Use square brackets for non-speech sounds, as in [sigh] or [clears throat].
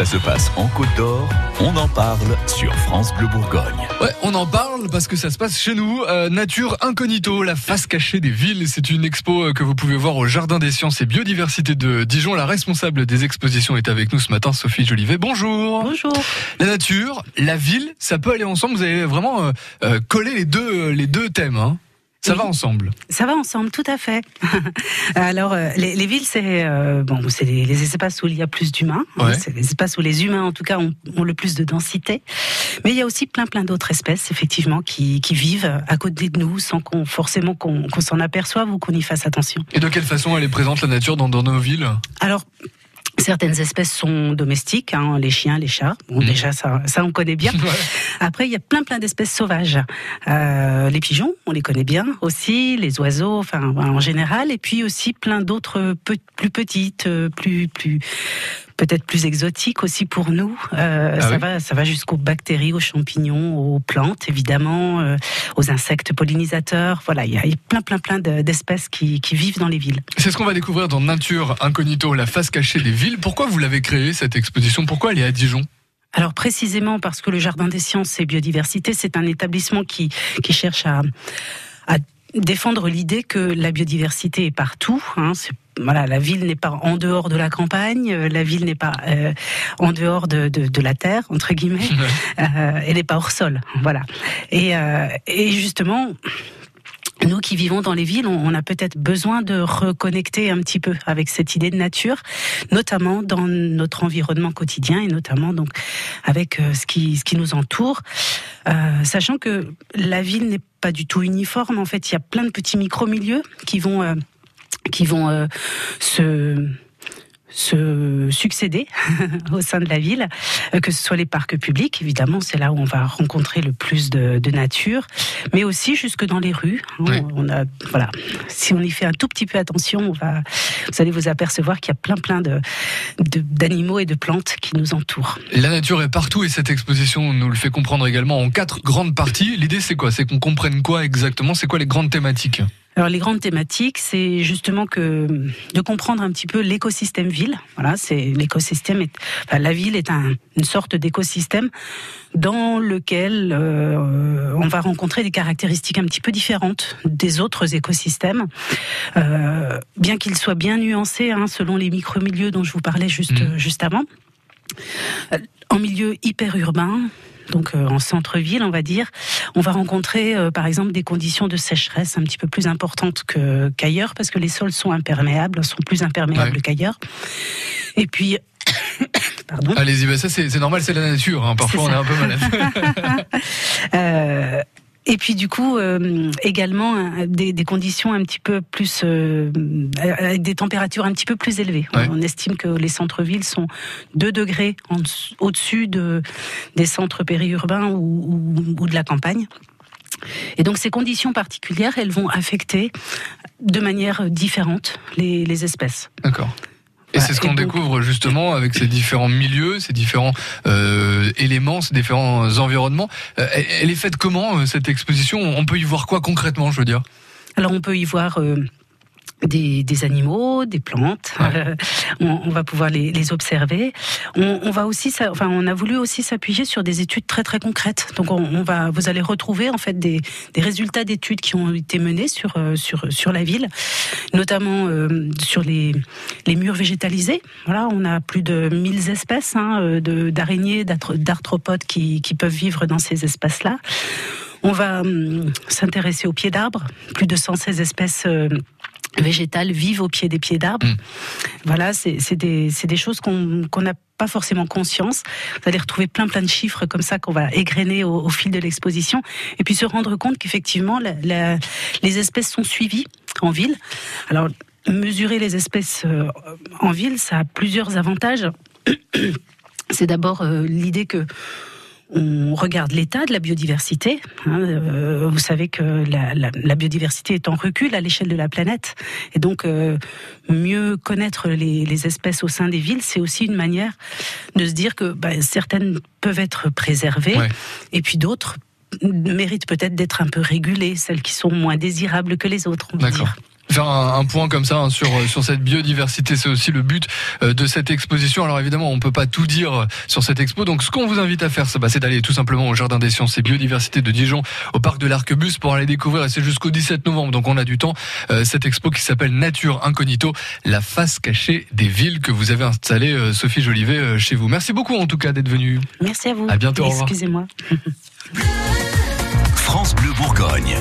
Ça se passe en Côte d'Or, on en parle sur France Bleu Bourgogne. Ouais, on en parle parce que ça se passe chez nous. Euh, Nature Incognito, la face cachée des villes. C'est une expo euh, que vous pouvez voir au Jardin des Sciences et Biodiversité de Dijon. La responsable des expositions est avec nous ce matin, Sophie Jolivet. Bonjour. Bonjour. La nature, la ville, ça peut aller ensemble. Vous avez vraiment euh, euh, collé les deux, les deux thèmes. Hein. Ça Oui. va ensemble. Ça va ensemble, tout à fait. [laughs] Alors, euh, les, les villes, c'est euh, bon, c'est les, les espaces où il y a plus d'humains. hein. C'est les espaces où les humains, en tout cas, ont, ont le plus de densité. Mais il y a aussi plein, plein d'autres espèces, effectivement, qui, qui vivent à côté de nous sans qu'on forcément qu'on qu'on s'en aperçoive ou qu'on y fasse attention. Et de quelle façon elle est présente la nature dans, dans nos villes? Alors. Certaines espèces sont domestiques, hein, les chiens, les chats. Bon, Mhm. déjà, ça, ça, on connaît bien. [laughs] Après, il y a plein plein d'espèces sauvages. Euh, les pigeons, on les connaît bien aussi, les oiseaux, enfin en général, et puis aussi plein d'autres plus petites, euh, plus plus peut-être plus exotiques aussi pour nous. Euh, Ah ça oui va, ça va jusqu'aux bactéries, aux champignons, aux plantes évidemment, euh, aux insectes pollinisateurs. Voilà, il y a il y a plein plein plein de- d'espèces qui, qui vivent dans les villes. C'est ce qu'on va découvrir dans Nature Incognito, la face cachée des villes. Pourquoi vous l'avez créée cette exposition? Pourquoi elle est à Dijon? Alors précisément parce que le Jardin des sciences et biodiversité, c'est un établissement qui, qui cherche à, à défendre l'idée que la biodiversité est partout. Hein, c'est- voilà, la ville n'est pas en dehors de la campagne, euh, la ville n'est pas euh, en dehors de, de, de la terre, entre guillemets, [laughs] euh, elle n'est pas hors sol. Voilà. Et, euh, et justement, nous qui vivons dans les villes, on a peut-être besoin de reconnecter un petit peu avec cette idée de nature, notamment dans notre environnement quotidien et notamment donc avec ce qui ce qui nous entoure, Euh, sachant que la ville n'est pas du tout uniforme. En fait, il y a plein de petits micro-milieux qui vont euh, qui vont euh, se se succéder [laughs] au sein de la ville, euh, que ce soit les parcs publics, évidemment, c'est là où on va rencontrer le plus de, de nature, mais aussi jusque dans les rues. hein. On a, voilà, si on y fait un tout petit peu attention, on va, vous allez vous apercevoir qu'il y a plein, plein de- d'animaux et de plantes qui nous entourent. La nature est partout et cette exposition nous le fait comprendre également en quatre grandes parties. L'idée c'est quoi? C'est qu'on comprenne quoi exactement? C'est quoi les grandes thématiques? Alors les grandes thématiques, c'est justement que de comprendre un petit peu l'écosystème ville. Voilà, c'est l'écosystème. Enfin, la ville est un- une sorte d'écosystème dans lequel euh, on va rencontrer des caractéristiques un petit peu différentes des autres écosystèmes, euh, bien qu'ils soient bien nuancés hein, selon les micro-milieux dont je vous parlais juste Mhm. juste avant. En milieu hyper urbain. Donc euh, en centre-ville, on va dire, on va rencontrer euh, par exemple des conditions de sécheresse un petit peu plus importantes qu'ailleurs parce que les sols sont imperméables, sont plus imperméables Ouais. qu'ailleurs. Et puis, [coughs] pardon. Allez-y, bah ça c'est normal, c'est la nature. hein. Parfois on est un peu malade. [laughs] [laughs] Euh, et puis du coup euh, également euh, des, des conditions un petit peu plus euh, avec des températures un petit peu plus élevées. Ouais. On estime que les centres-villes sont 2 degrés au-dessus de, des centres périurbains ou, ou- ou de la campagne. Et donc ces conditions particulières, elles vont affecter de manière différente les, les espèces. D'accord. Et c'est ce qu'on découvre justement avec ces différents milieux, ces différents euh, éléments, ces différents environnements. Euh, elle- elle est faite comment euh, cette exposition? On peut y voir quoi concrètement, je veux dire? Alors on peut y voir euh, des, des animaux, des plantes. Euh, on, on va pouvoir les, les observer. On, on va aussi, enfin, on a voulu aussi s'appuyer sur des études très très concrètes. Donc, on, on va, vous allez retrouver en fait des, des résultats d'études qui ont été menées sur euh, sur sur la ville, notamment euh, sur les les murs végétalisés. Voilà, on a plus de 1000 espèces hein, de d'araignées, d'arthro- d'arthropodes qui qui peuvent vivre dans ces espaces-là. On va hum, s'intéresser aux pieds d'arbres. Plus de 116 espèces végétales vivent au pied des pieds d'arbres. Mm. Voilà, c'est des, des choses qu'on n'a pas forcément conscience. Vous allez retrouver plein plein de chiffres comme ça qu'on va égrener au, au fil de l'exposition et puis se rendre compte qu'effectivement les espèces sont suivies en ville. Alors mesurer les espèces euh, en ville, ça a plusieurs avantages. [clears throat] C'est d'abord euh, l'idée que on regarde l'état de la biodiversité. hein, euh, vous savez que la, la- la biodiversité est en recul à l'échelle de la planète. Et donc, euh, mieux connaître les, les espèces au sein des villes, c'est aussi une manière de se dire que bah, certaines peuvent être préservées Ouais. et puis d'autres méritent peut-être d'être un peu régulées, celles qui sont moins désirables que les autres, on D'accord. dire. Faire un, point comme ça hein, sur sur cette biodiversité. C'est aussi le but de cette exposition. Alors évidemment, on peut pas tout dire sur cette expo. Donc ce qu'on vous invite à faire, bah, c'est d'aller tout simplement au Jardin des Sciences et Biodiversité de Dijon, au parc de l'Arquebus, pour aller découvrir. Et c'est jusqu'au 17 novembre, donc on a du temps. cette expo qui s'appelle Nature Incognito, la face cachée des villes que vous avez installée, Sophie Jolivet, chez vous. Merci beaucoup en tout cas d'être venue. Merci à vous. À bientôt. Excusez-moi. France Bleu Bourgogne.